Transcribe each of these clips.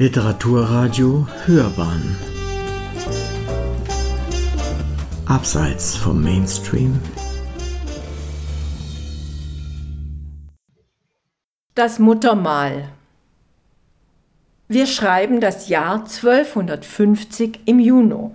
Literaturradio Hörbahn Abseits vom Mainstream Das Muttermal Wir schreiben das Jahr 1250 im Juni.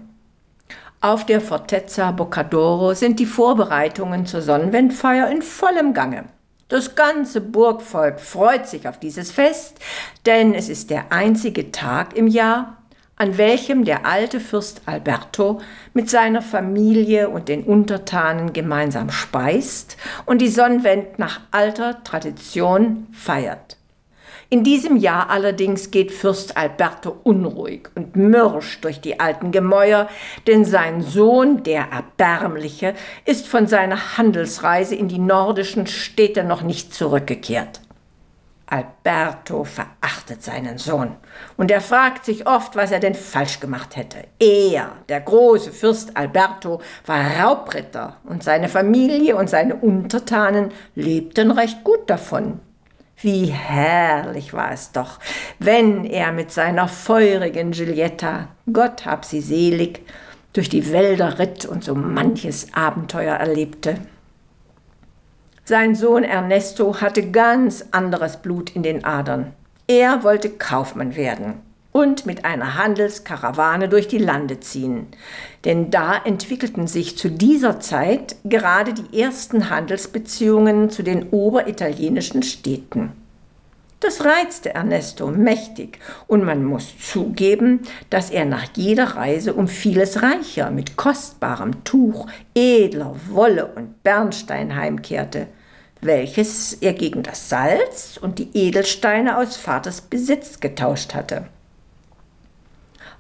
Auf der Fortezza Boccadoro sind die Vorbereitungen zur Sonnenwendfeier in vollem Gange. Das ganze Burgvolk freut sich auf dieses Fest, denn es ist der einzige Tag im Jahr, an welchem der alte Fürst Alberto mit seiner Familie und den Untertanen gemeinsam speist und die Sonnenwend nach alter Tradition feiert. In diesem Jahr allerdings geht Fürst Alberto unruhig und mürrisch durch die alten Gemäuer, denn sein Sohn, der Erbärmliche, ist von seiner Handelsreise in die nordischen Städte noch nicht zurückgekehrt. Alberto verachtet seinen Sohn und er fragt sich oft, was er denn falsch gemacht hätte. Er, der große Fürst Alberto, war Raubritter und seine Familie und seine Untertanen lebten recht gut davon. Wie herrlich war es doch, wenn er mit seiner feurigen Giulietta, Gott hab sie selig, durch die Wälder ritt und so manches Abenteuer erlebte. Sein Sohn Ernesto hatte ganz anderes Blut in den Adern. Er wollte Kaufmann werden und mit einer Handelskarawane durch die Lande ziehen. Denn da entwickelten sich zu dieser Zeit gerade die ersten Handelsbeziehungen zu den oberitalienischen Städten. Das reizte Ernesto mächtig und man muss zugeben, dass er nach jeder Reise um vieles reicher mit kostbarem Tuch, edler Wolle und Bernstein heimkehrte, welches er gegen das Salz und die Edelsteine aus Vaters Besitz getauscht hatte.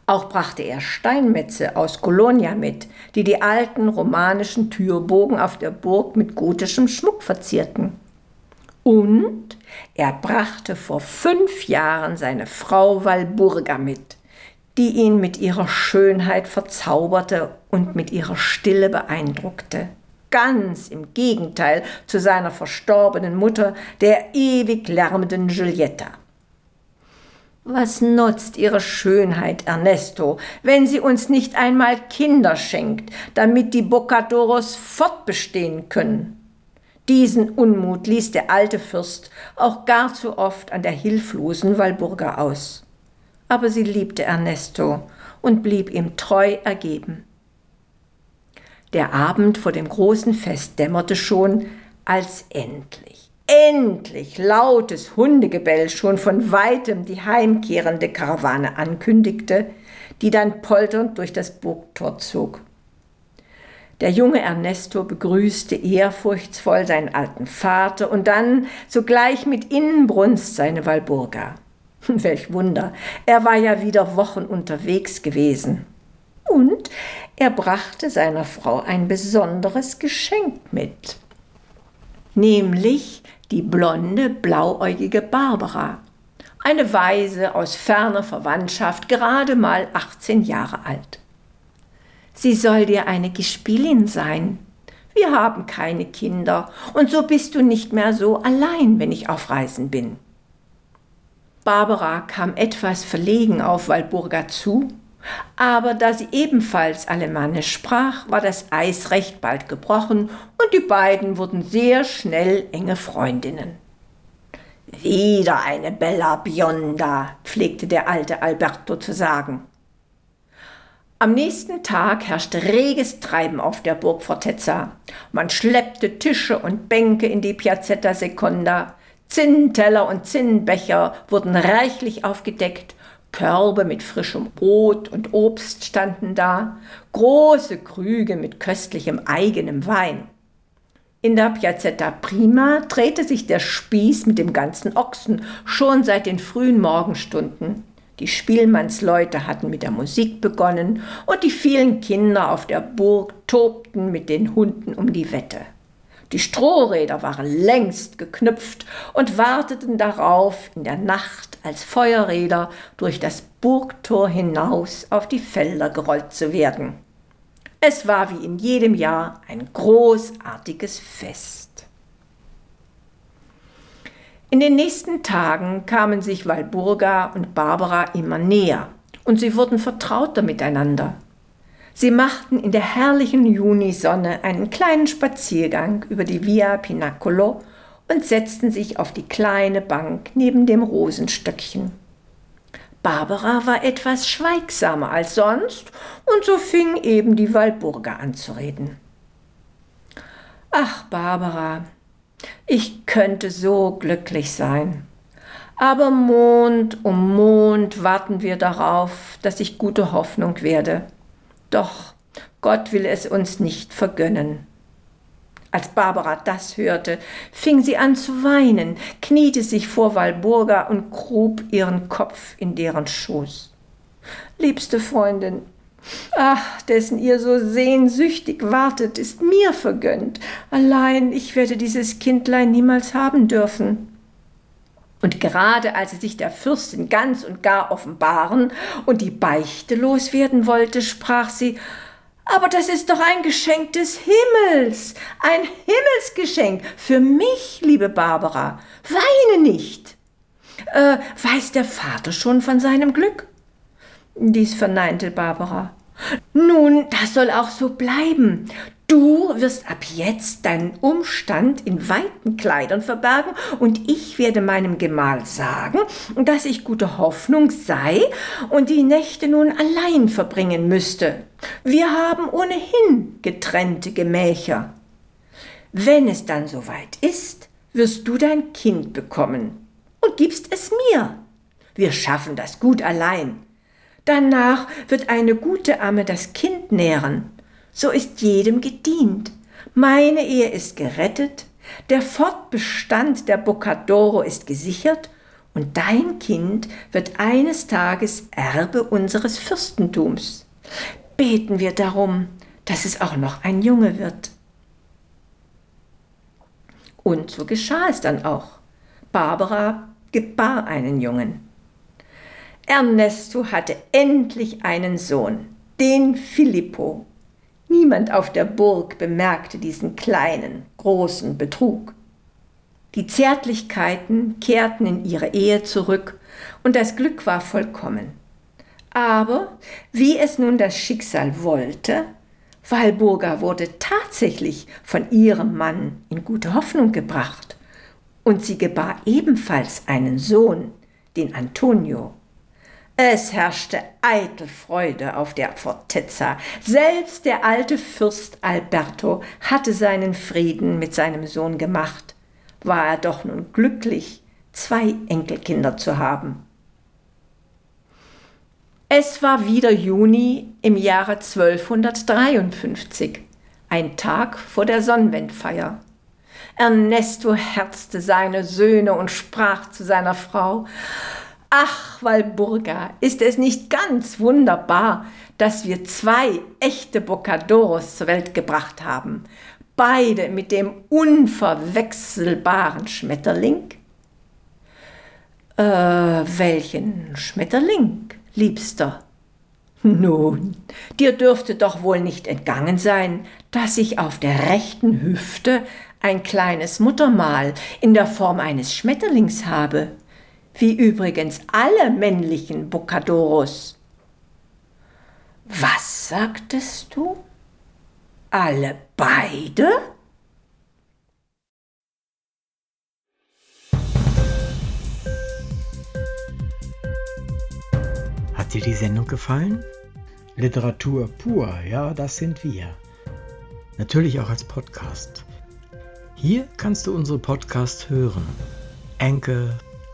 Auch brachte er Steinmetze aus Colonia mit, die die alten romanischen Türbogen auf der Burg mit gotischem Schmuck verzierten. Und er brachte vor fünf Jahren seine Frau Walburga mit, die ihn mit ihrer Schönheit verzauberte und mit ihrer Stille beeindruckte. Ganz im Gegenteil zu seiner verstorbenen Mutter, der ewig lärmenden Giulietta. Was nutzt ihre Schönheit, Ernesto, wenn sie uns nicht einmal Kinder schenkt, damit die Boccadoros fortbestehen können? Diesen Unmut ließ der alte Fürst auch gar zu oft an der hilflosen Walburga aus. Aber sie liebte Ernesto und blieb ihm treu ergeben. Der Abend vor dem großen Fest dämmerte schon, als endlich endlich lautes Hundegebell schon von weitem die heimkehrende Karawane ankündigte, die dann polternd durch das Burgtor zog. Der junge Ernesto begrüßte ehrfurchtsvoll seinen alten Vater und dann sogleich mit Inbrunst seine Walburga. Welch Wunder, er war ja wieder Wochen unterwegs gewesen. Und er brachte seiner Frau ein besonderes Geschenk mit, nämlich die blonde, blauäugige Barbara, eine Waise aus ferner Verwandtschaft, gerade mal 18 Jahre alt. Sie soll dir eine Gespielin sein. Wir haben keine Kinder, und so bist du nicht mehr so allein, wenn ich auf Reisen bin. Barbara kam etwas verlegen auf Walburga zu aber da sie ebenfalls Alemannisch sprach, war das Eis recht bald gebrochen und die beiden wurden sehr schnell enge Freundinnen. Wieder eine Bella Bionda, pflegte der alte Alberto zu sagen. Am nächsten Tag herrschte reges Treiben auf der Burg Fortezza. Man schleppte Tische und Bänke in die Piazzetta Seconda. Zinnteller und Zinnbecher wurden reichlich aufgedeckt Körbe mit frischem Brot und Obst standen da, große Krüge mit köstlichem eigenem Wein. In der Piazzetta Prima drehte sich der Spieß mit dem ganzen Ochsen schon seit den frühen Morgenstunden. Die Spielmannsleute hatten mit der Musik begonnen und die vielen Kinder auf der Burg tobten mit den Hunden um die Wette. Die Strohräder waren längst geknüpft und warteten darauf, in der Nacht als Feuerräder durch das Burgtor hinaus auf die Felder gerollt zu werden. Es war wie in jedem Jahr ein großartiges Fest. In den nächsten Tagen kamen sich Walburga und Barbara immer näher und sie wurden vertrauter miteinander. Sie machten in der herrlichen Junisonne einen kleinen Spaziergang über die Via Pinacolo und setzten sich auf die kleine Bank neben dem Rosenstöckchen. Barbara war etwas schweigsamer als sonst, und so fing eben die Walburga an zu reden. Ach, Barbara, ich könnte so glücklich sein. Aber Mond um Mond warten wir darauf, dass ich gute Hoffnung werde. Doch Gott will es uns nicht vergönnen. Als Barbara das hörte, fing sie an zu weinen, kniete sich vor Walburga und grub ihren Kopf in deren Schoß. Liebste Freundin, ach, dessen ihr so sehnsüchtig wartet, ist mir vergönnt. Allein ich werde dieses Kindlein niemals haben dürfen. Und gerade als sie sich der Fürstin ganz und gar offenbaren und die Beichte loswerden wollte, sprach sie aber das ist doch ein Geschenk des Himmels, ein Himmelsgeschenk für mich, liebe Barbara. Weine nicht. Äh, weiß der Vater schon von seinem Glück? Dies verneinte Barbara. Nun, das soll auch so bleiben. Du wirst ab jetzt deinen Umstand in weiten Kleidern verbergen und ich werde meinem Gemahl sagen, dass ich gute Hoffnung sei und die Nächte nun allein verbringen müsste. Wir haben ohnehin getrennte Gemächer. Wenn es dann soweit ist, wirst du dein Kind bekommen und gibst es mir. Wir schaffen das gut allein. Danach wird eine gute Amme das Kind nähren so ist jedem gedient. Meine Ehe ist gerettet, der Fortbestand der Boccadoro ist gesichert und dein Kind wird eines Tages Erbe unseres Fürstentums. Beten wir darum, dass es auch noch ein Junge wird. Und so geschah es dann auch. Barbara gebar einen Jungen. Ernesto hatte endlich einen Sohn, den Filippo. Niemand auf der Burg bemerkte diesen kleinen, großen Betrug. Die Zärtlichkeiten kehrten in ihre Ehe zurück und das Glück war vollkommen. Aber wie es nun das Schicksal wollte, Walburga wurde tatsächlich von ihrem Mann in gute Hoffnung gebracht und sie gebar ebenfalls einen Sohn, den Antonio. Es herrschte eitel Freude auf der Fortezza. Selbst der alte Fürst Alberto hatte seinen Frieden mit seinem Sohn gemacht. War er doch nun glücklich, zwei Enkelkinder zu haben. Es war wieder Juni im Jahre 1253, ein Tag vor der Sonnenwendfeier. Ernesto herzte seine Söhne und sprach zu seiner Frau Ach, Walburga, ist es nicht ganz wunderbar, dass wir zwei echte Bocadoros zur Welt gebracht haben, beide mit dem unverwechselbaren Schmetterling? Äh, welchen Schmetterling, Liebster? Nun, dir dürfte doch wohl nicht entgangen sein, dass ich auf der rechten Hüfte ein kleines Muttermal in der Form eines Schmetterlings habe wie übrigens alle männlichen Bocadoros. Was sagtest du? Alle beide? Hat dir die Sendung gefallen? Literatur pur, ja, das sind wir. Natürlich auch als Podcast. Hier kannst du unsere Podcasts hören. Enkel,